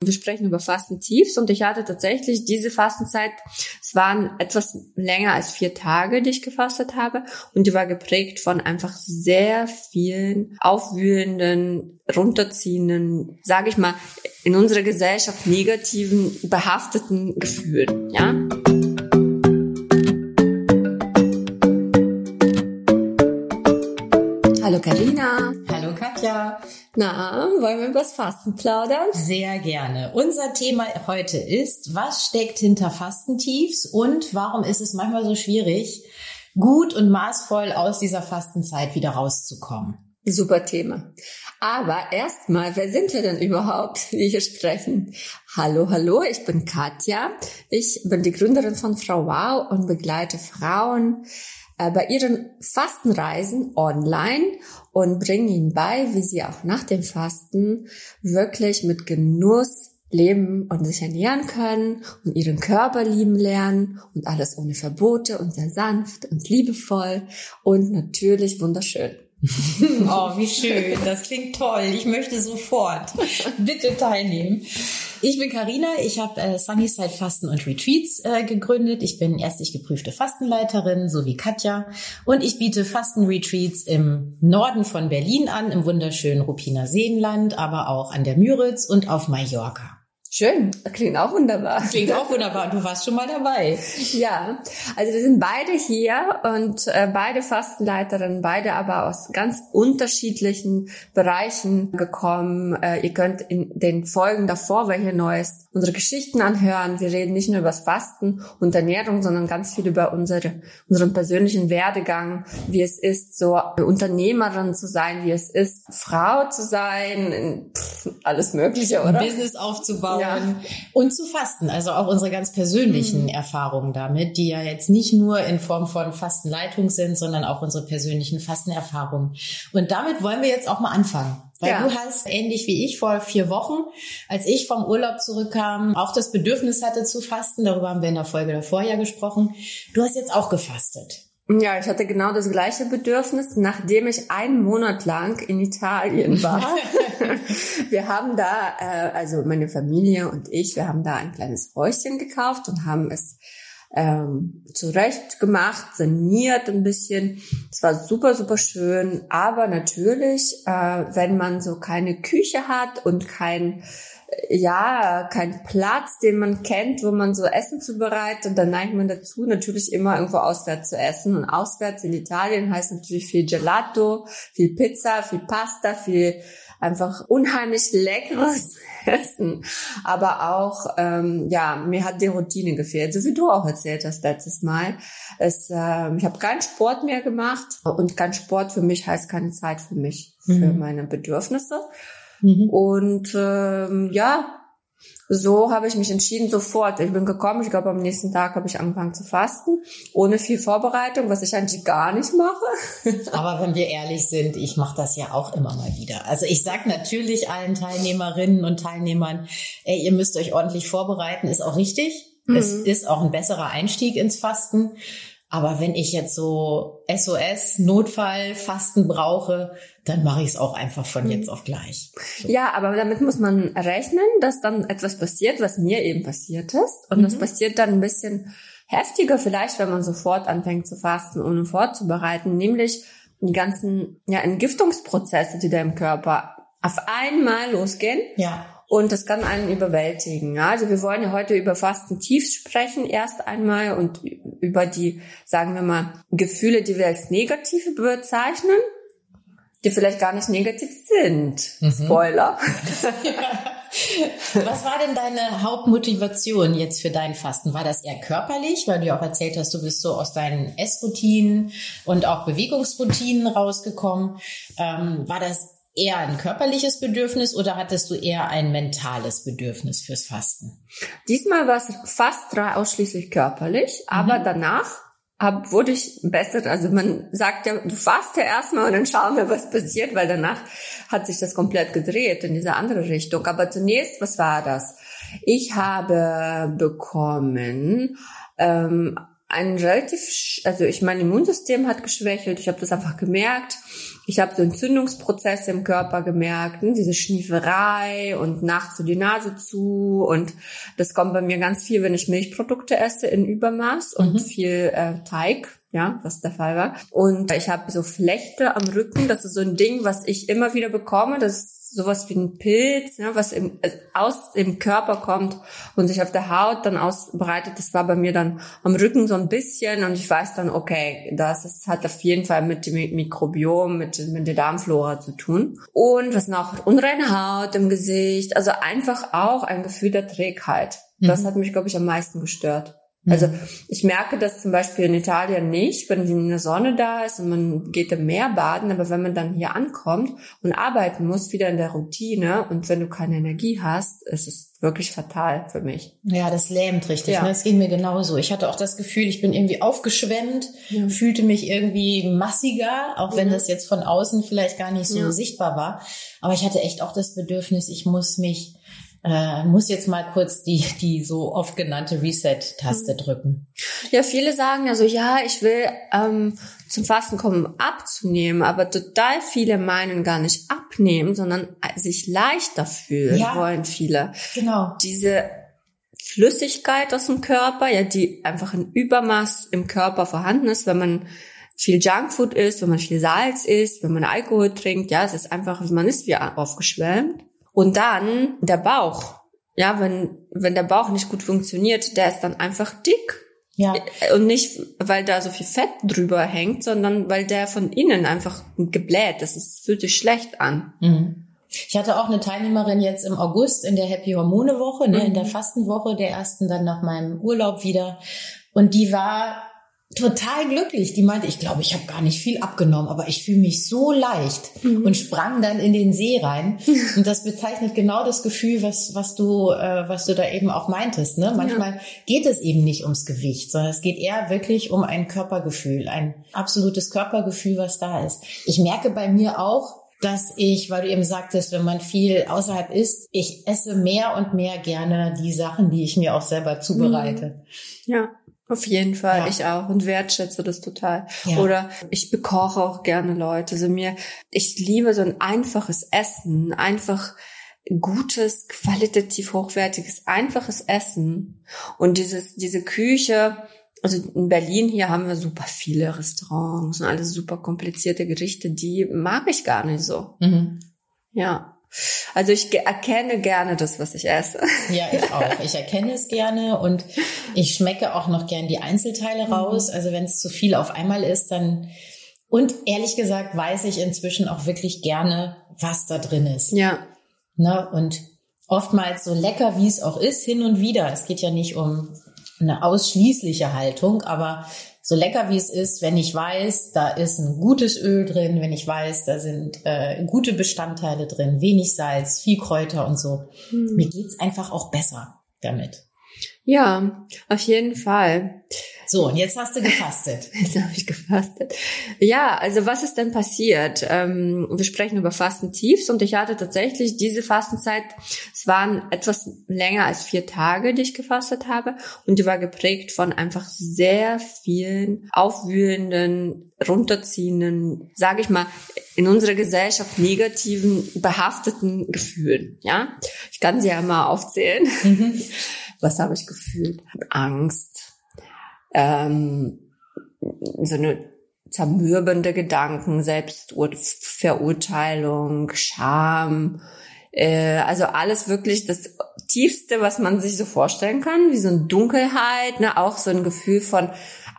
Wir sprechen über Fastentiefs und ich hatte tatsächlich diese Fastenzeit, es waren etwas länger als vier Tage, die ich gefastet habe und die war geprägt von einfach sehr vielen aufwühlenden, runterziehenden, sage ich mal, in unserer Gesellschaft negativen, behafteten Gefühlen, ja. Hallo Karina. Hallo Katja. Na, wollen wir über das Fasten plaudern? Sehr gerne. Unser Thema heute ist, was steckt hinter Fastentiefs und warum ist es manchmal so schwierig, gut und maßvoll aus dieser Fastenzeit wieder rauszukommen? Super Thema. Aber erstmal, wer sind wir denn überhaupt, die hier sprechen? Hallo, hallo, ich bin Katja. Ich bin die Gründerin von Frau Wow und begleite Frauen bei ihren Fastenreisen online und bringe ihnen bei, wie sie auch nach dem Fasten wirklich mit Genuss leben und sich ernähren können und ihren Körper lieben lernen und alles ohne Verbote und sehr sanft und liebevoll und natürlich wunderschön. oh, wie schön. Das klingt toll. Ich möchte sofort bitte teilnehmen. Ich bin Karina. Ich habe äh, Sunnyside Fasten und Retreats äh, gegründet. Ich bin ärztlich geprüfte Fastenleiterin, so wie Katja. Und ich biete Fastenretreats im Norden von Berlin an, im wunderschönen Ruppiner Seenland, aber auch an der Müritz und auf Mallorca. Schön, klingt auch wunderbar. Klingt auch wunderbar. Du warst schon mal dabei. Ja, also wir sind beide hier und äh, beide Fastenleiterinnen, beide aber aus ganz unterschiedlichen Bereichen gekommen. Äh, ihr könnt in den Folgen davor, wer hier neu ist, unsere Geschichten anhören. Wir reden nicht nur über das Fasten und Ernährung, sondern ganz viel über unsere, unseren persönlichen Werdegang, wie es ist, so Unternehmerin zu sein, wie es ist, Frau zu sein, pff, alles Mögliche, oder? Ein Business aufzubauen ja. und zu fasten. Also auch unsere ganz persönlichen mhm. Erfahrungen damit, die ja jetzt nicht nur in Form von Fastenleitung sind, sondern auch unsere persönlichen Fastenerfahrungen. Und damit wollen wir jetzt auch mal anfangen. Weil ja. du hast, ähnlich wie ich vor vier Wochen, als ich vom Urlaub zurückkam, auch das Bedürfnis hatte zu fasten. Darüber haben wir in der Folge davor ja gesprochen. Du hast jetzt auch gefastet. Ja, ich hatte genau das gleiche Bedürfnis, nachdem ich einen Monat lang in Italien war. wir haben da, äh, also meine Familie und ich, wir haben da ein kleines Häuschen gekauft und haben es ähm, zurecht gemacht, saniert ein bisschen. Es war super, super schön. Aber natürlich, äh, wenn man so keine Küche hat und kein ja, kein Platz, den man kennt, wo man so Essen zubereitet, dann neigt man dazu, natürlich immer irgendwo auswärts zu essen. Und auswärts in Italien heißt natürlich viel Gelato, viel Pizza, viel Pasta, viel einfach unheimlich leckeres Essen. Aber auch, ähm, ja, mir hat die Routine gefehlt, so wie du auch erzählt hast letztes Mal. Es, äh, ich habe keinen Sport mehr gemacht und kein Sport für mich heißt keine Zeit für mich, für mhm. meine Bedürfnisse. Mhm. Und ähm, ja, so habe ich mich entschieden sofort. Ich bin gekommen, ich glaube am nächsten Tag habe ich angefangen zu fasten, ohne viel Vorbereitung, was ich eigentlich gar nicht mache. Aber wenn wir ehrlich sind, ich mache das ja auch immer mal wieder. Also ich sag natürlich allen Teilnehmerinnen und Teilnehmern, ey, ihr müsst euch ordentlich vorbereiten, ist auch richtig. Mhm. Es ist auch ein besserer Einstieg ins Fasten. Aber wenn ich jetzt so SOS, Notfall, Fasten brauche, dann mache ich es auch einfach von mhm. jetzt auf gleich. So. Ja, aber damit muss man rechnen, dass dann etwas passiert, was mir eben passiert ist. Und mhm. das passiert dann ein bisschen heftiger vielleicht, wenn man sofort anfängt zu fasten, ohne vorzubereiten, nämlich die ganzen ja, Entgiftungsprozesse, die da im Körper auf einmal losgehen. Ja. Und das kann einen überwältigen. Ja? Also wir wollen ja heute über Fastentiefs sprechen erst einmal und über die, sagen wir mal, Gefühle, die wir als negative bezeichnen, die vielleicht gar nicht negativ sind. Mhm. Spoiler. Was war denn deine Hauptmotivation jetzt für dein Fasten? War das eher körperlich, weil du ja auch erzählt hast, du bist so aus deinen Essroutinen und auch Bewegungsroutinen rausgekommen? Ähm, war das eher ein körperliches Bedürfnis oder hattest du eher ein mentales Bedürfnis fürs Fasten? Diesmal war es fast ausschließlich körperlich, aber mhm. danach hab, wurde ich besser. Also man sagt ja, du fasst ja erstmal und dann schauen wir, was passiert, weil danach hat sich das komplett gedreht in diese andere Richtung. Aber zunächst, was war das? Ich habe bekommen ähm, ein relativ, also ich mein Immunsystem hat geschwächelt. Ich habe das einfach gemerkt. Ich habe so Entzündungsprozesse im Körper gemerkt, ne? diese Schnieferei und nachts so die Nase zu. Und das kommt bei mir ganz viel, wenn ich Milchprodukte esse in Übermaß und mhm. viel äh, Teig ja, was der Fall war. Und ich habe so Flechte am Rücken. Das ist so ein Ding, was ich immer wieder bekomme. Das sowas wie ein Pilz, ne, was im, also aus dem Körper kommt und sich auf der Haut dann ausbreitet. Das war bei mir dann am Rücken so ein bisschen und ich weiß dann, okay, das ist, hat auf jeden Fall mit dem Mikrobiom, mit, mit der Darmflora zu tun. Und was noch? Unreine Haut im Gesicht. Also einfach auch ein Gefühl der Trägheit. Das mhm. hat mich, glaube ich, am meisten gestört. Also mhm. ich merke das zum Beispiel in Italien nicht, wenn in der Sonne da ist und man geht im Meer baden, aber wenn man dann hier ankommt und arbeiten muss, wieder in der Routine und wenn du keine Energie hast, ist es wirklich fatal für mich. Ja, das lähmt richtig. Ja. Ne? Das ging mir genauso. Ich hatte auch das Gefühl, ich bin irgendwie aufgeschwemmt, ja. fühlte mich irgendwie massiger, auch wenn mhm. das jetzt von außen vielleicht gar nicht so ja. sichtbar war. Aber ich hatte echt auch das Bedürfnis, ich muss mich äh, muss jetzt mal kurz die, die so oft genannte Reset-Taste mhm. drücken. Ja, viele sagen also, ja, ich will ähm, zum Fasten kommen, um abzunehmen, aber total viele meinen gar nicht abnehmen, sondern sich leichter fühlen ja, wollen viele. Genau. Diese Flüssigkeit aus dem Körper, ja, die einfach in Übermaß im Körper vorhanden ist, wenn man viel Junkfood isst, wenn man viel Salz isst, wenn man Alkohol trinkt, ja, es ist einfach, man ist wie aufgeschwemmt. Und dann der Bauch. Ja, wenn, wenn der Bauch nicht gut funktioniert, der ist dann einfach dick. Ja. Und nicht, weil da so viel Fett drüber hängt, sondern weil der von innen einfach gebläht ist. Es fühlt sich schlecht an. Mhm. Ich hatte auch eine Teilnehmerin jetzt im August in der Happy Hormone Woche, ne, mhm. in der Fastenwoche, der ersten dann nach meinem Urlaub wieder. Und die war total glücklich. Die meinte, ich glaube, ich habe gar nicht viel abgenommen, aber ich fühle mich so leicht mhm. und sprang dann in den See rein. Und das bezeichnet genau das Gefühl, was was du äh, was du da eben auch meintest. Ne? Manchmal ja. geht es eben nicht ums Gewicht, sondern es geht eher wirklich um ein Körpergefühl, ein absolutes Körpergefühl, was da ist. Ich merke bei mir auch, dass ich, weil du eben sagtest, wenn man viel außerhalb isst, ich esse mehr und mehr gerne die Sachen, die ich mir auch selber zubereite. Ja. Auf jeden Fall, ja. ich auch und wertschätze das total. Ja. Oder ich bekoche auch gerne Leute. Also mir, ich liebe so ein einfaches Essen, einfach gutes, qualitativ hochwertiges, einfaches Essen. Und dieses, diese Küche, also in Berlin hier haben wir super viele Restaurants und alles super komplizierte Gerichte, die mag ich gar nicht so. Mhm. Ja. Also ich erkenne gerne das, was ich esse. Ja, ich auch. Ich erkenne es gerne und ich schmecke auch noch gern die Einzelteile mhm. raus. Also wenn es zu viel auf einmal ist, dann und ehrlich gesagt weiß ich inzwischen auch wirklich gerne, was da drin ist. Ja. Ne? Und oftmals so lecker, wie es auch ist, hin und wieder. Es geht ja nicht um eine ausschließliche Haltung, aber so lecker wie es ist, wenn ich weiß, da ist ein gutes Öl drin, wenn ich weiß, da sind äh, gute Bestandteile drin, wenig Salz, viel Kräuter und so. Hm. Mir geht's einfach auch besser damit. Ja, auf jeden Fall. So, und jetzt hast du gefastet. Jetzt habe ich gefastet. Ja, also was ist denn passiert? Ähm, wir sprechen über Fastentiefs und ich hatte tatsächlich diese Fastenzeit, es waren etwas länger als vier Tage, die ich gefastet habe und die war geprägt von einfach sehr vielen aufwühlenden, runterziehenden, sage ich mal, in unserer Gesellschaft negativen, behafteten Gefühlen. Ja, ich kann sie ja mal aufzählen. Mhm. Was habe ich gefühlt? Angst, ähm, so eine zermürbende Gedanken, Selbstverurteilung, Scham, äh, also alles wirklich das Tiefste, was man sich so vorstellen kann, wie so eine Dunkelheit, ne, auch so ein Gefühl von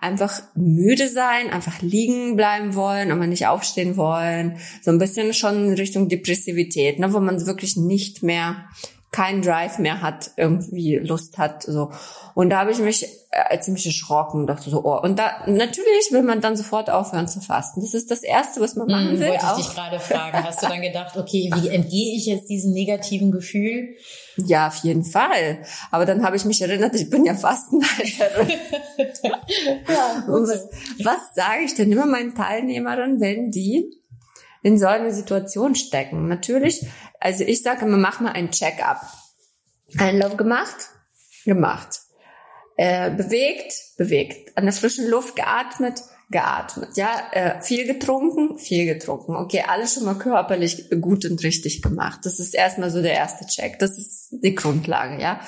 einfach müde sein, einfach liegen bleiben wollen, aber nicht aufstehen wollen, so ein bisschen schon in Richtung Depressivität, ne, wo man wirklich nicht mehr keinen Drive mehr hat, irgendwie Lust hat, so. Und da habe ich mich äh, ziemlich erschrocken, dachte so, oh. Und da, natürlich will man dann sofort aufhören zu fasten. Das ist das Erste, was man machen hm, will. Wollte ich dich gerade fragen. Hast du dann gedacht, okay, wie entgehe ich jetzt diesem negativen Gefühl? Ja, auf jeden Fall. Aber dann habe ich mich erinnert, ich bin ja Fastenleiterin. ja, Und was, was sage ich denn immer meinen Teilnehmerinnen, wenn die in so eine Situation stecken. Natürlich, also ich sage immer, mach mal ein Check-up. Einlauf gemacht? Gemacht. äh, bewegt, bewegt, an der frischen Luft geatmet, geatmet, ja, äh, viel getrunken, viel getrunken. Okay, alles schon mal körperlich gut und richtig gemacht. Das ist erstmal so der erste Check. Das ist die Grundlage, ja.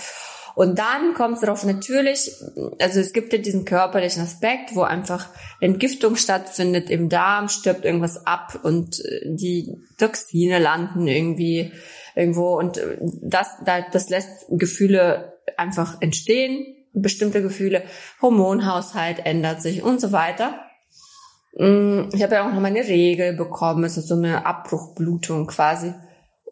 Und dann kommt es darauf natürlich, also es gibt ja diesen körperlichen Aspekt, wo einfach Entgiftung stattfindet im Darm, stirbt irgendwas ab und äh, die Toxine landen irgendwie irgendwo und äh, das, das lässt Gefühle einfach entstehen, bestimmte Gefühle, Hormonhaushalt ändert sich und so weiter. Mm, ich habe ja auch noch meine Regel bekommen, es ist so eine Abbruchblutung quasi.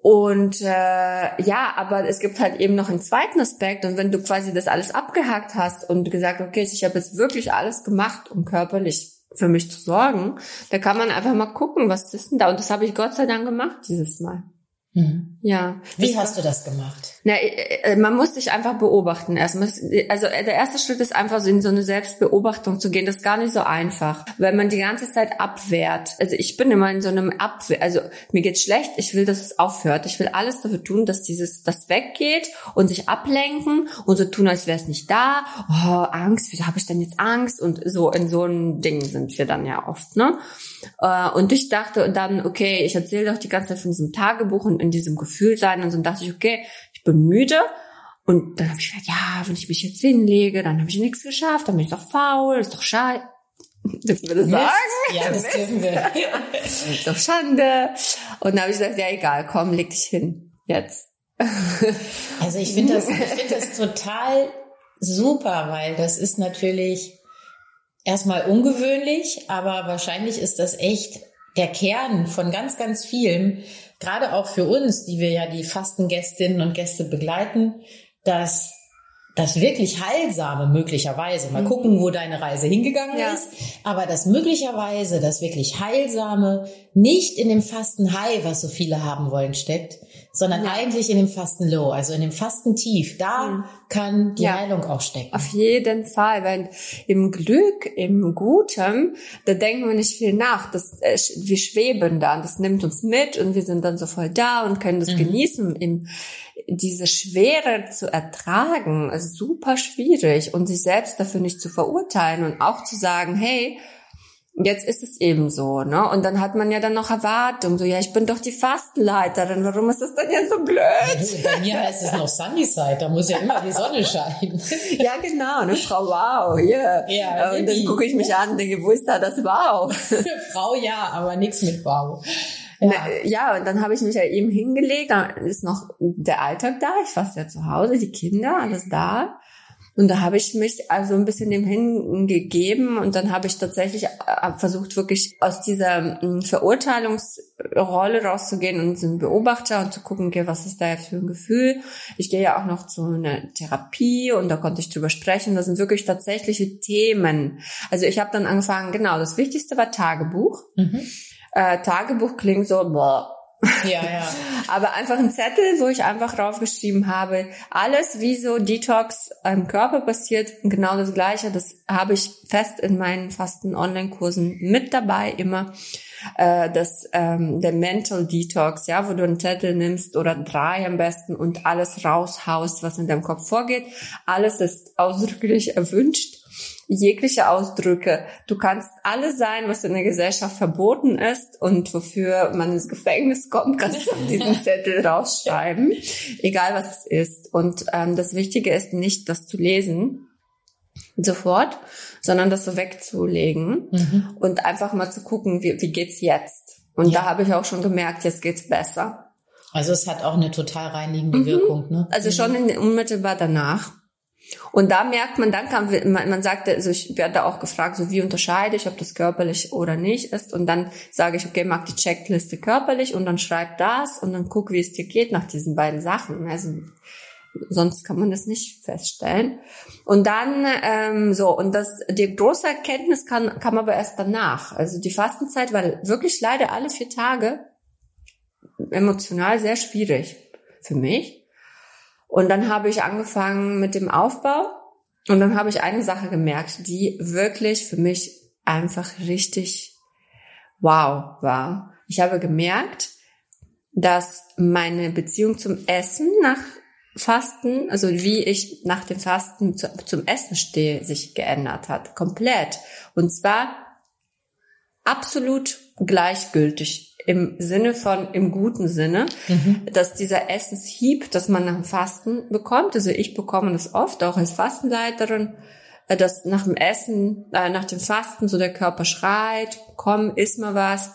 Und äh, ja, aber es gibt halt eben noch einen zweiten Aspekt. Und wenn du quasi das alles abgehakt hast und gesagt, okay, ich habe jetzt wirklich alles gemacht, um körperlich für mich zu sorgen, da kann man einfach mal gucken, was ist denn da. Und das habe ich Gott sei Dank gemacht dieses Mal. Mhm. Ja. Wie hast du das gemacht? Na, äh, äh, man muss sich einfach beobachten. Also äh, der erste Schritt ist einfach so in so eine Selbstbeobachtung zu gehen. Das ist gar nicht so einfach, weil man die ganze Zeit abwehrt. Also ich bin immer in so einem Abwehr. Also mir geht's schlecht. Ich will, dass es aufhört. Ich will alles dafür tun, dass dieses das weggeht und sich ablenken und so tun, als wäre es nicht da. Oh, Angst. Wieso habe ich denn jetzt Angst? Und so in so einem Ding sind wir dann ja oft, ne? Und ich dachte dann, okay, ich erzähle doch die ganze Zeit von diesem Tagebuch und in diesem Gefühl sein und so dachte ich, okay, ich bin müde. Und dann habe ich gedacht, ja, wenn ich mich jetzt hinlege, dann habe ich nichts geschafft, dann bin ich doch faul, ist doch schade. Dürfen wir das sagen? Ja, das dürfen wir. ist doch Schande. Und dann habe ich gesagt, ja egal, komm, leg dich hin. Jetzt. Also ich finde das, ich finde das total super, weil das ist natürlich erstmal ungewöhnlich, aber wahrscheinlich ist das echt der Kern von ganz, ganz vielem, gerade auch für uns, die wir ja die Fastengästinnen und Gäste begleiten, dass das wirklich heilsame möglicherweise, mal mhm. gucken, wo deine Reise hingegangen ja. ist, aber das möglicherweise, das wirklich heilsame nicht in dem Fasten High, was so viele haben wollen, steckt, sondern ja. eigentlich in dem Fasten Low, also in dem Fasten Tief. Da mhm. kann die ja. Heilung auch stecken. Auf jeden Fall, weil im Glück, im Guten, da denken wir nicht viel nach. Das, äh, wir schweben da, das nimmt uns mit und wir sind dann so voll da und können das mhm. genießen. Im, diese Schwere zu ertragen, ist super schwierig und sich selbst dafür nicht zu verurteilen und auch zu sagen, hey, jetzt ist es eben so, ne? Und dann hat man ja dann noch Erwartung, so, ja, ich bin doch die Fastenleiterin, warum ist das denn jetzt so blöd? Bei mir heißt es noch Sunnyside, da muss ja immer die Sonne scheinen. ja, genau, eine Frau Wow, yeah. ja. Und dann gucke ich mich an und denke, wo ist da das Wow? Frau ja, aber nichts mit Wow. Ja. ja, und dann habe ich mich ja eben hingelegt, da ist noch der Alltag da, ich faste ja zu Hause, die Kinder, alles da. Und da habe ich mich also ein bisschen dem hingegeben und dann habe ich tatsächlich äh, versucht, wirklich aus dieser hm, Verurteilungsrolle rauszugehen und sind Beobachter und zu gucken, okay, was ist da jetzt für ein Gefühl. Ich gehe ja auch noch zu einer Therapie und da konnte ich drüber sprechen. Das sind wirklich tatsächliche Themen. Also ich habe dann angefangen, genau, das Wichtigste war Tagebuch. Mhm. Äh, Tagebuch klingt so, boah, ja, ja. Aber einfach ein Zettel, wo ich einfach draufgeschrieben habe, alles, wie so Detox im Körper passiert, genau das Gleiche. Das habe ich fest in meinen fasten Online-Kursen mit dabei immer. Äh, das, ähm, der Mental Detox, ja, wo du einen Zettel nimmst oder drei am besten und alles raushaust, was in deinem Kopf vorgeht. Alles ist ausdrücklich erwünscht jegliche Ausdrücke. Du kannst alles sein, was in der Gesellschaft verboten ist und wofür man ins Gefängnis kommt, kannst du auf diesen Zettel rausschreiben, egal was es ist. Und ähm, das Wichtige ist nicht, das zu lesen sofort, sondern das so wegzulegen mhm. und einfach mal zu gucken, wie, wie geht's jetzt? Und ja. da habe ich auch schon gemerkt, jetzt geht's besser. Also es hat auch eine total reinigende mhm. Wirkung, ne? Also schon in, unmittelbar danach. Und da merkt man, dann kann man, man sagt, also ich werde auch gefragt, so wie unterscheide ich, ob das körperlich oder nicht ist. Und dann sage ich, okay, mach die Checkliste körperlich und dann schreib das und dann guck, wie es dir geht nach diesen beiden Sachen. Also sonst kann man das nicht feststellen. Und dann ähm, so und das die große Erkenntnis kann kam aber erst danach. Also die Fastenzeit war wirklich leider alle vier Tage emotional sehr schwierig für mich. Und dann habe ich angefangen mit dem Aufbau und dann habe ich eine Sache gemerkt, die wirklich für mich einfach richtig wow war. Ich habe gemerkt, dass meine Beziehung zum Essen nach Fasten, also wie ich nach dem Fasten zu, zum Essen stehe, sich geändert hat. Komplett. Und zwar absolut gleichgültig im Sinne von, im guten Sinne, mhm. dass dieser Essenshieb, das man nach dem Fasten bekommt, also ich bekomme das oft, auch als Fastenleiterin, äh, dass nach dem Essen, äh, nach dem Fasten so der Körper schreit, komm, iss mal was.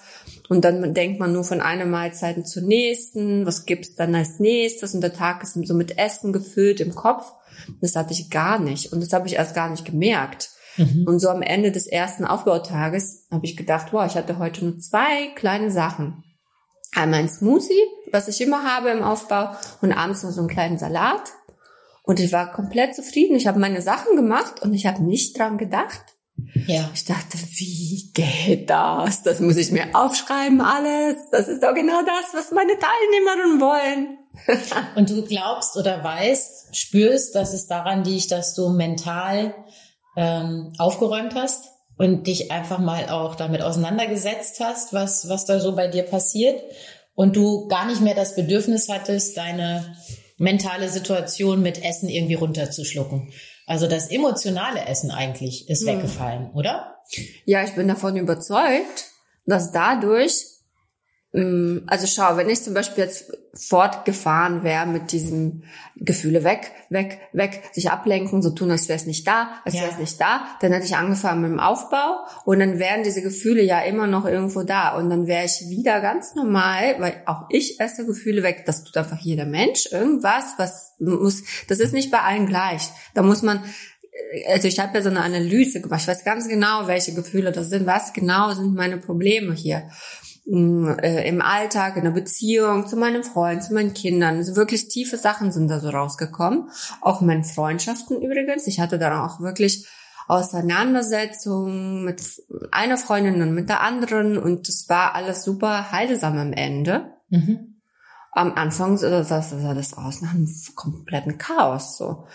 Und dann denkt man nur von einer Mahlzeit zur nächsten, was gibt's dann als nächstes? Und der Tag ist so mit Essen gefüllt im Kopf. Das hatte ich gar nicht. Und das habe ich erst gar nicht gemerkt. Mhm. Und so am Ende des ersten Aufbautages habe ich gedacht, wow, ich hatte heute nur zwei kleine Sachen. Einmal ein Smoothie, was ich immer habe im Aufbau, und abends noch so einen kleinen Salat. Und ich war komplett zufrieden. Ich habe meine Sachen gemacht und ich habe nicht dran gedacht. Ja. Ich dachte, wie geht das? Das muss ich mir aufschreiben, alles. Das ist doch genau das, was meine Teilnehmerinnen wollen. und du glaubst oder weißt, spürst, dass es daran liegt, dass du mental ähm, aufgeräumt hast und dich einfach mal auch damit auseinandergesetzt hast, was, was da so bei dir passiert und du gar nicht mehr das Bedürfnis hattest, deine mentale Situation mit Essen irgendwie runterzuschlucken. Also das emotionale Essen eigentlich ist hm. weggefallen, oder? Ja, ich bin davon überzeugt, dass dadurch also schau, wenn ich zum Beispiel jetzt fortgefahren wäre mit diesem Gefühle weg, weg, weg, sich ablenken, so tun, als wäre es nicht da, als ja. wäre es nicht da, dann hätte ich angefangen mit dem Aufbau und dann wären diese Gefühle ja immer noch irgendwo da und dann wäre ich wieder ganz normal, weil auch ich esse Gefühle weg, das tut einfach jeder Mensch, irgendwas, was muss, das ist nicht bei allen gleich. Da muss man also ich habe ja so eine Analyse gemacht. Ich weiß ganz genau, welche Gefühle das sind. Was genau sind meine Probleme hier? Äh, im Alltag, in der Beziehung, zu meinem Freund, zu meinen Kindern. Also wirklich tiefe Sachen sind da so rausgekommen. Auch in meinen Freundschaften übrigens. Ich hatte dann auch wirklich Auseinandersetzungen mit einer Freundin und mit der anderen und das war alles super heilsam am Ende. Mhm. Am Anfang sah das, das aus nach einem kompletten Chaos so.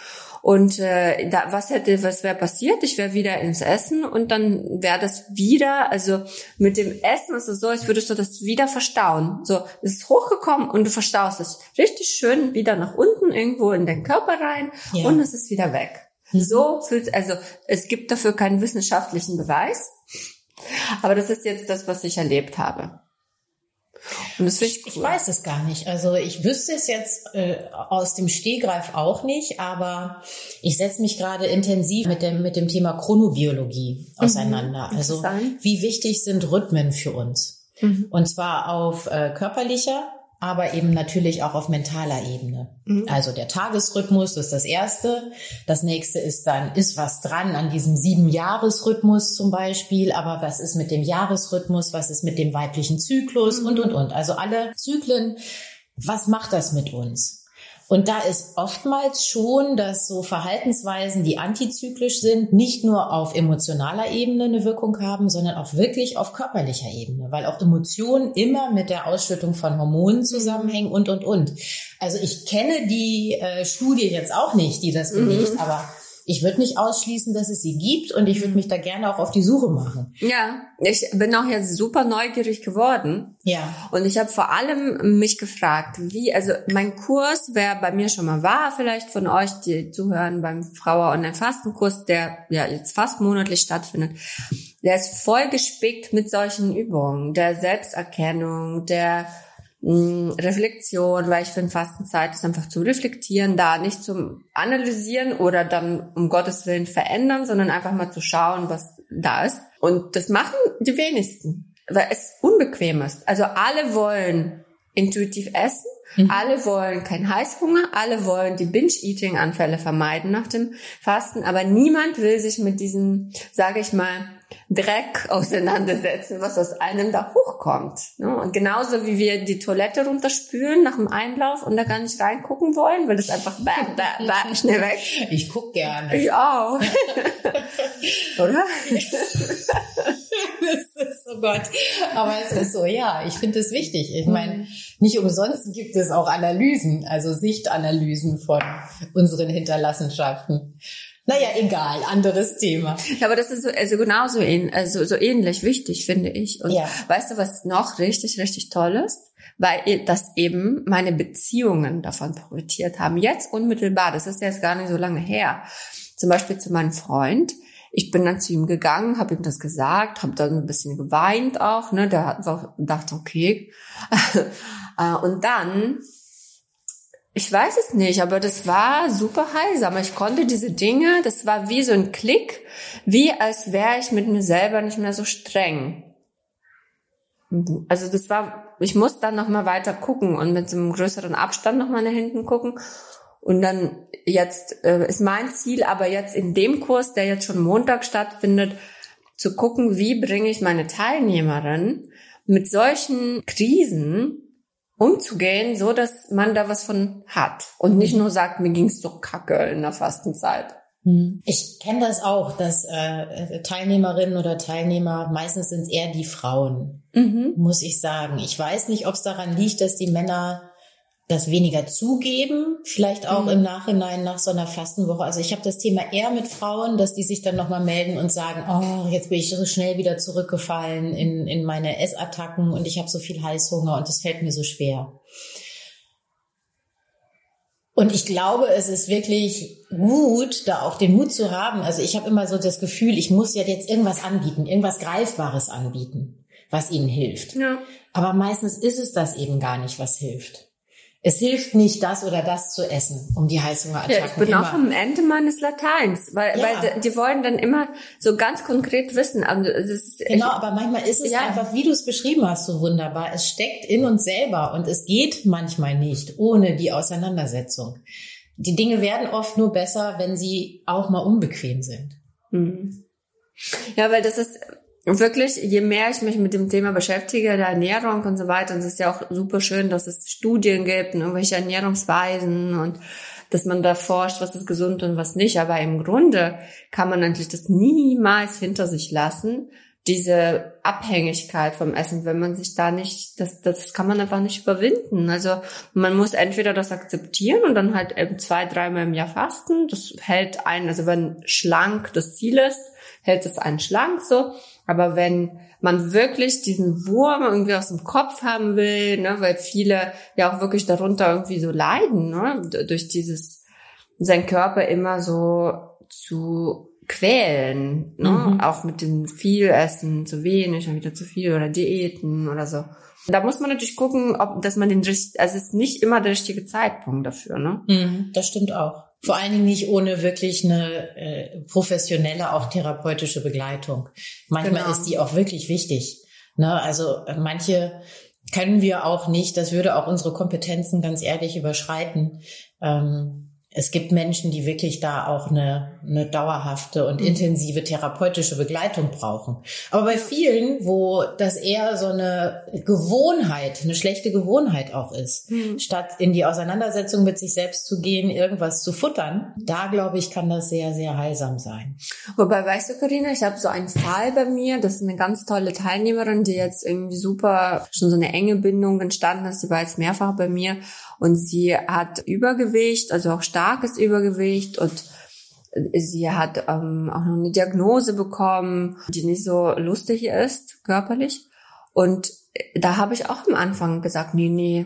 Und äh, da, was hätte, was wäre passiert? Ich wäre wieder ins Essen und dann wäre das wieder, also mit dem Essen ist es so, als würdest du das wieder verstauen. So, es ist hochgekommen und du verstaust es richtig schön wieder nach unten irgendwo in den Körper rein ja. und es ist wieder weg. Mhm. So fühlt, also es gibt dafür keinen wissenschaftlichen Beweis, aber das ist jetzt das, was ich erlebt habe. Und das ich, cool. ich weiß es gar nicht. Also ich wüsste es jetzt äh, aus dem Stehgreif auch nicht, aber ich setze mich gerade intensiv mit dem, mit dem Thema Chronobiologie mhm. auseinander. Mhm, also wie wichtig sind Rhythmen für uns? Mhm. Und zwar auf äh, körperlicher, aber eben natürlich auch auf mentaler Ebene. Mhm. Also der Tagesrhythmus ist das erste. Das nächste ist dann, ist was dran an diesem Sieben-Jahres-Rhythmus zum Beispiel. Aber was ist mit dem Jahresrhythmus? Was ist mit dem weiblichen Zyklus? Mhm. Und, und, und. Also alle Zyklen. Was macht das mit uns? Und da ist oftmals schon, dass so Verhaltensweisen, die antizyklisch sind, nicht nur auf emotionaler Ebene eine Wirkung haben, sondern auch wirklich auf körperlicher Ebene, weil auch Emotionen immer mit der Ausschüttung von Hormonen zusammenhängen und, und, und. Also ich kenne die äh, Studie jetzt auch nicht, die das belegt, mhm. aber ich würde nicht ausschließen, dass es sie gibt und ich würde mich da gerne auch auf die Suche machen. Ja, ich bin auch jetzt super neugierig geworden. Ja. Und ich habe vor allem mich gefragt, wie, also mein Kurs, wer bei mir schon mal war, vielleicht von euch, die zuhören beim Frauer Online Fastenkurs, der ja jetzt fast monatlich stattfindet, der ist voll gespickt mit solchen Übungen, der Selbsterkennung, der Mm, Reflexion, weil ich finde, Fastenzeit ist einfach zu reflektieren, da nicht zum Analysieren oder dann um Gottes Willen verändern, sondern einfach mal zu schauen, was da ist. Und das machen die wenigsten, weil es unbequem ist. Also alle wollen intuitiv essen, mhm. alle wollen kein Heißhunger, alle wollen die Binge-Eating-Anfälle vermeiden nach dem Fasten, aber niemand will sich mit diesem, sage ich mal, Dreck auseinandersetzen, was aus einem da hochkommt. Ne? Und genauso wie wir die Toilette runterspülen nach dem Einlauf und da gar nicht reingucken wollen, weil das einfach bäh, bäh, bäh, schnell weg. Ich guck gerne. Ich auch. Oder? oh Gott. Aber es ist so, ja, ich finde es wichtig. Ich meine, mhm. nicht umsonst gibt es auch Analysen, also Sichtanalysen von unseren Hinterlassenschaften. Naja, egal, anderes Thema. Ja, aber das ist so, also genauso ähn, also so ähnlich wichtig, finde ich. Und Ja. weißt du, was noch richtig, richtig toll ist? Weil das eben meine Beziehungen davon profitiert haben. Jetzt unmittelbar, das ist jetzt gar nicht so lange her. Zum Beispiel zu meinem Freund. Ich bin dann zu ihm gegangen, habe ihm das gesagt, habe dann ein bisschen geweint auch. Ne, der hat gedacht, okay. Äh, Und dann ich weiß es nicht, aber das war super heilsam. Ich konnte diese Dinge, das war wie so ein Klick, wie als wäre ich mit mir selber nicht mehr so streng. Also das war, ich muss dann noch mal weiter gucken und mit so einem größeren Abstand noch mal nach hinten gucken. Und dann jetzt äh, ist mein Ziel, aber jetzt in dem Kurs, der jetzt schon Montag stattfindet, zu gucken, wie bringe ich meine Teilnehmerin mit solchen Krisen umzugehen, so dass man da was von hat und nicht nur sagt, mir ging's doch kacke in der Fastenzeit. Ich kenne das auch, dass äh, Teilnehmerinnen oder Teilnehmer, meistens sind es eher die Frauen, muss ich sagen. Ich weiß nicht, ob es daran liegt, dass die Männer das weniger zugeben, vielleicht auch im Nachhinein nach so einer Fastenwoche. Also ich habe das Thema eher mit Frauen, dass die sich dann nochmal melden und sagen, oh, jetzt bin ich so schnell wieder zurückgefallen in, in meine Essattacken und ich habe so viel Heißhunger und das fällt mir so schwer. Und ich glaube, es ist wirklich gut, da auch den Mut zu haben. Also ich habe immer so das Gefühl, ich muss ja jetzt irgendwas anbieten, irgendwas Greifbares anbieten, was ihnen hilft. Ja. Aber meistens ist es das eben gar nicht, was hilft. Es hilft nicht, das oder das zu essen, um die Heißhungerattacken Ja, ich bin immer. auch am Ende meines Lateins, weil, Ja. weil die- wollen dann immer so ganz konkret wissen. Also ist, Genau, aber manchmal ist es Ja. einfach, wie du es beschrieben hast, so wunderbar. Es steckt in uns selber und es geht manchmal nicht ohne die Auseinandersetzung. Die Dinge werden oft nur besser, wenn sie auch mal unbequem sind. Mhm. Ja, weil das ist wirklich, je mehr ich mich mit dem Thema beschäftige, der Ernährung und so weiter, und es ist ja auch super schön, dass es Studien gibt und irgendwelche Ernährungsweisen und dass man da forscht, was ist gesund und was nicht. Aber im Grunde kann man eigentlich das niemals hinter sich lassen, diese Abhängigkeit vom Essen, wenn man sich da nicht, das, das kann man einfach nicht überwinden. Also man muss entweder das akzeptieren und dann halt eben zwei, dreimal im Jahr fasten. Das hält einen, also wenn schlank das Ziel ist, hält es einen schlank so. Aber wenn man wirklich diesen Wurm irgendwie aus dem Kopf haben will, ne, weil viele ja auch wirklich darunter irgendwie so leiden, ne, durch dieses, sein Körper immer so zu quälen, ne, Mhm. auch mit dem viel Essen, zu wenig und wieder zu viel oder Diäten oder so. Da muss man natürlich gucken, ob, dass man den, richt- also es ist nicht immer der richtige Zeitpunkt dafür, ne? Mhm, das stimmt auch. Vor allen Dingen nicht ohne wirklich eine äh, professionelle, auch therapeutische Begleitung. Manchmal Genau. ist die auch wirklich wichtig. Ne? Also äh, manche können wir auch nicht, das würde auch unsere Kompetenzen ganz ehrlich überschreiten. Ähm, es gibt Menschen, die wirklich da auch eine, eine dauerhafte und intensive therapeutische Begleitung brauchen. Aber bei vielen, wo das eher so eine Gewohnheit, eine schlechte Gewohnheit auch ist, statt in die Auseinandersetzung mit sich selbst zu gehen, irgendwas zu futtern, da glaube ich, kann das sehr, sehr heilsam sein. Wobei, weißt du, Corinna, ich habe so einen Fall bei mir, das ist eine ganz tolle Teilnehmerin, die jetzt irgendwie super, schon so eine enge Bindung entstanden ist, die war jetzt mehrfach bei mir und sie hat Übergewicht, also auch starkes Übergewicht und sie hat ähm, auch noch eine Diagnose bekommen, die nicht so lustig ist, körperlich. Und da habe ich auch am Anfang gesagt, nee, nee,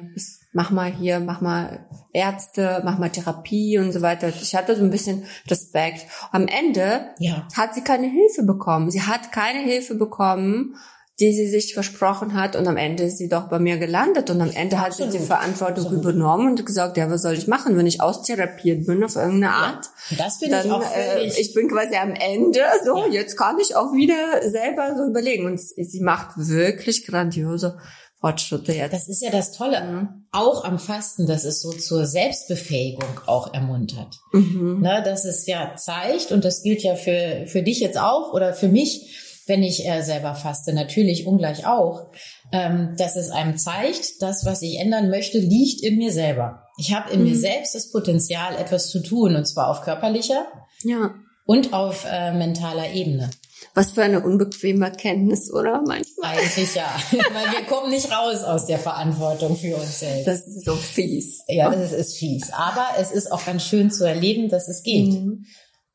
mach mal hier, mach mal Ärzte, mach mal Therapie und so weiter. Ich hatte so ein bisschen Respekt. Am Ende Ja. hat sie keine Hilfe bekommen. Sie hat keine Hilfe bekommen, die sie sich versprochen hat. Und am Ende ist sie doch bei mir gelandet. Und am Ende hat sie die Absolut. Verantwortung Absolut. übernommen und gesagt, ja, was soll ich machen, wenn ich austherapiert bin auf irgendeine Art? Und das finde ich Dann, auch äh, ich bin quasi am Ende, so, Ja. jetzt kann ich auch wieder selber so überlegen. Und sie sie macht wirklich grandiose Fortschritte jetzt. Das ist ja das Tolle. Mhm. Auch am Fasten, dass es so zur Selbstbefähigung auch ermuntert. Mhm. Ne, dass es ja zeigt, und das gilt ja für, für dich jetzt auch oder für mich, wenn ich äh, selber faste, natürlich ungleich auch, ähm, dass es einem zeigt, das, was ich ändern möchte, liegt in mir selber. Ich habe in mir Mhm. selbst das Potenzial, etwas zu tun, und zwar auf körperlicher Ja. und auf äh, mentaler Ebene. Was für eine unbequeme Erkenntnis, oder? Manchmal. Eigentlich ja, weil wir kommen nicht raus aus der Verantwortung für uns selbst. Das ist so fies. Ja, das ist fies. Aber es ist auch ganz schön zu erleben, dass es geht. Mhm.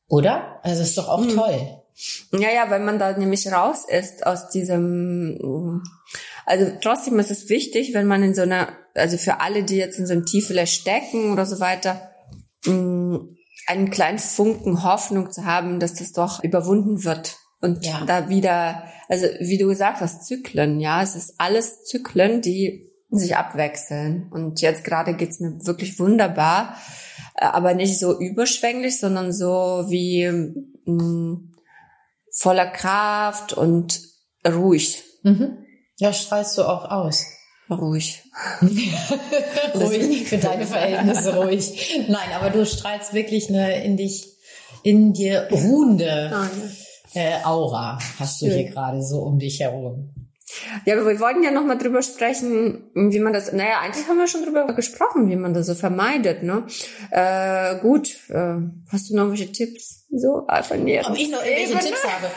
Oder? Also ist doch auch mhm. toll. Ja, ja, weil man da nämlich raus ist aus diesem, also trotzdem ist es wichtig, wenn man in so einer, also für alle, die jetzt in so einem Tiefel stecken oder so weiter, einen kleinen Funken Hoffnung zu haben, dass das doch überwunden wird. Und ja. da wieder, also wie du gesagt hast, Zyklen, ja, es ist alles Zyklen, die sich abwechseln. Und jetzt gerade geht's mir wirklich wunderbar, äh, aber nicht so überschwänglich, sondern so wie mh, voller Kraft und ruhig. Mhm. Ja, strahlst du auch aus. Ruhig. ruhig, für deine Verhältnisse ruhig. Nein, aber du strahlst wirklich eine in dich, in dir ruhende äh, Aura, hast du hier gerade so um dich herum. Ja, aber wir wollten ja noch mal drüber sprechen, wie man das, naja, eigentlich haben wir schon drüber gesprochen, wie man das so vermeidet, ne? Äh, gut, äh, hast du noch welche Tipps? So, einfach näher. Ob ich noch irgendwelche Ebene? Tipps habe?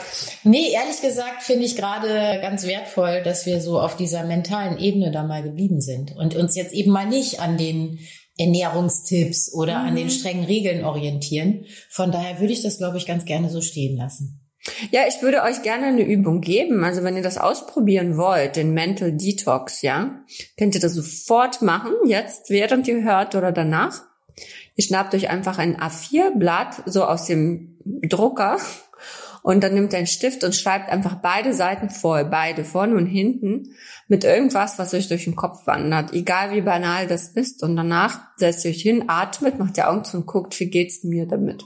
Nee, ehrlich gesagt finde ich gerade ganz wertvoll, dass wir so auf dieser mentalen Ebene da mal geblieben sind und uns jetzt eben mal nicht an den Ernährungstipps oder mhm. an den mhm. strengen Regeln orientieren. Von daher würde ich das, glaube ich, ganz gerne so stehen lassen. Ja, ich würde euch gerne eine Übung geben. Also wenn ihr das ausprobieren wollt, den Mental Detox, ja, könnt ihr das sofort machen, jetzt, während ihr hört oder danach. Ihr schnappt euch einfach ein A4-Blatt, so aus dem Drucker, und dann nimmt ihr einen Stift und schreibt einfach beide Seiten voll, beide, vorne und hinten, mit irgendwas, was euch durch den Kopf wandert, egal wie banal das ist. Und danach setzt ihr euch hin, atmet, macht die Augen zu und guckt, wie geht's mir damit.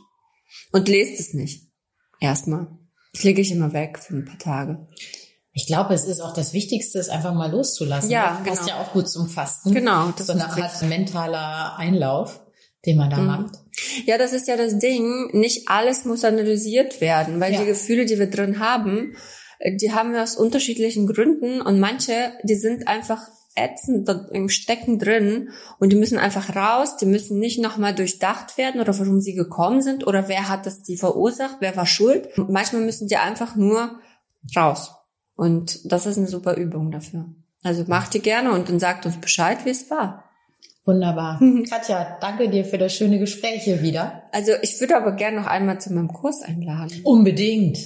Und lest es nicht. Erstmal. Das lege ich immer weg für ein paar Tage. Ich glaube, es ist auch das Wichtigste, es einfach mal loszulassen. Ja, genau. Passt ja auch gut zum Fasten. Genau. Das so eine Art mentaler Einlauf, den man da mhm. macht. Ja, das ist ja das Ding. Nicht alles muss analysiert werden, weil ja. die Gefühle, die wir drin haben, die haben wir aus unterschiedlichen Gründen und manche, die sind einfach ätzend im Stecken drin und die müssen einfach raus, die müssen nicht nochmal durchdacht werden oder warum sie gekommen sind oder wer hat das die verursacht, wer war schuld. Manchmal müssen die einfach nur raus. Und das ist eine super Übung dafür. Also macht die gerne und dann sagt uns Bescheid, wie es war. Wunderbar. Katja, danke dir für das schöne Gespräch hier wieder. Also ich würde aber gerne noch einmal zu meinem Kurs einladen. Unbedingt.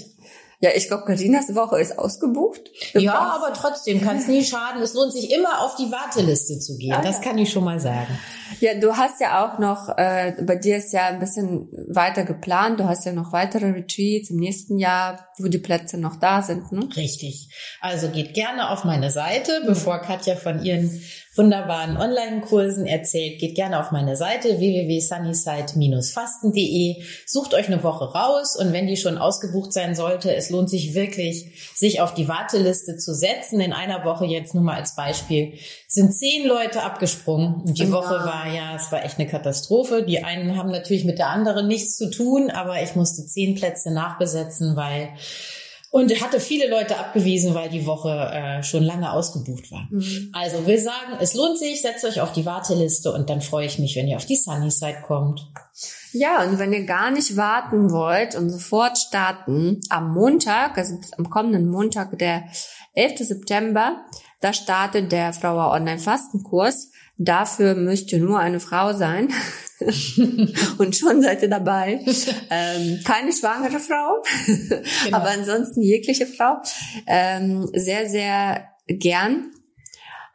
Ja, ich glaube, Carinas Woche ist ausgebucht. Ja, aber trotzdem kann es nie schaden. Es lohnt sich immer auf die Warteliste zu gehen. Ah, das ja. kann ich schon mal sagen. Ja, du hast ja auch noch, äh, bei dir ist ja ein bisschen weiter geplant. Du hast ja noch weitere Retreats im nächsten Jahr, wo die Plätze noch da sind. Ne? Richtig. Also geht gerne auf meine Seite, bevor Katja von ihren wunderbaren Online-Kursen erzählt, geht gerne auf meine Seite www.sunnyside-fasten.de, sucht euch eine Woche raus und wenn die schon ausgebucht sein sollte, es lohnt sich wirklich, sich auf die Warteliste zu setzen. In einer Woche jetzt nur mal als Beispiel sind zehn Leute abgesprungen und die ja. Woche war ja, es war echt eine Katastrophe. Die einen haben natürlich mit der anderen nichts zu tun, aber ich musste zehn Plätze nachbesetzen, weil und hatte viele Leute abgewiesen, weil die Woche äh, schon lange ausgebucht war. Mhm. Also wir sagen, es lohnt sich, setzt euch auf die Warteliste und dann freue ich mich, wenn ihr auf die Sunny Side kommt. Ja, und wenn ihr gar nicht warten wollt und sofort starten, am Montag, also am kommenden Montag, der 11. September, da startet der Frauer Online-Fastenkurs. Dafür müsst ihr nur eine Frau sein. und schon seid ihr dabei. Ähm, keine schwangere Frau, genau. aber ansonsten jegliche Frau. Ähm, sehr, sehr gern.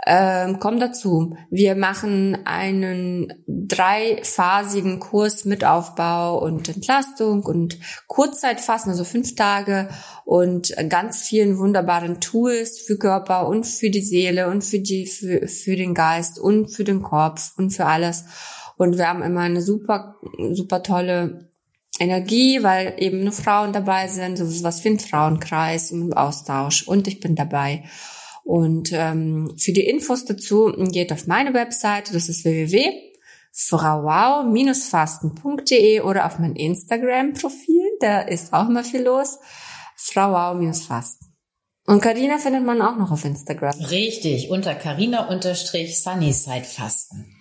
Ähm, komm dazu. Wir machen einen dreiphasigen Kurs mit Aufbau und Entlastung und Kurzzeitfassen, also fünf Tage und ganz vielen wunderbaren Tools für Körper und für die Seele und für die, für, für den Geist und für den Kopf und für alles. Und wir haben immer eine super, super tolle Energie, weil eben nur Frauen dabei sind, so was für ein Frauenkreis im Austausch. Und ich bin dabei. Und ähm, für die Infos dazu geht auf meine Webseite, das ist www.frauwau-fasten.de oder auf mein Instagram-Profil, da ist auch immer viel los, frauwau-fasten. Und Karina findet man auch noch auf Instagram. Richtig, unter Carina-Sunnyside-Fasten.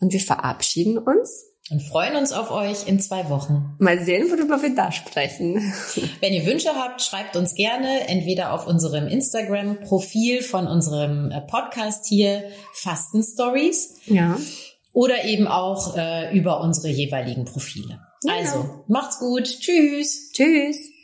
Und wir verabschieden uns. Und freuen uns auf euch in zwei Wochen. Mal sehen, worüber wir da sprechen. Wenn ihr Wünsche habt, schreibt uns gerne entweder auf unserem Instagram-Profil von unserem äh, Podcast hier Fasten Stories. Ja. Oder eben auch äh, über unsere jeweiligen Profile. Also, macht's gut. Tschüss. Tschüss.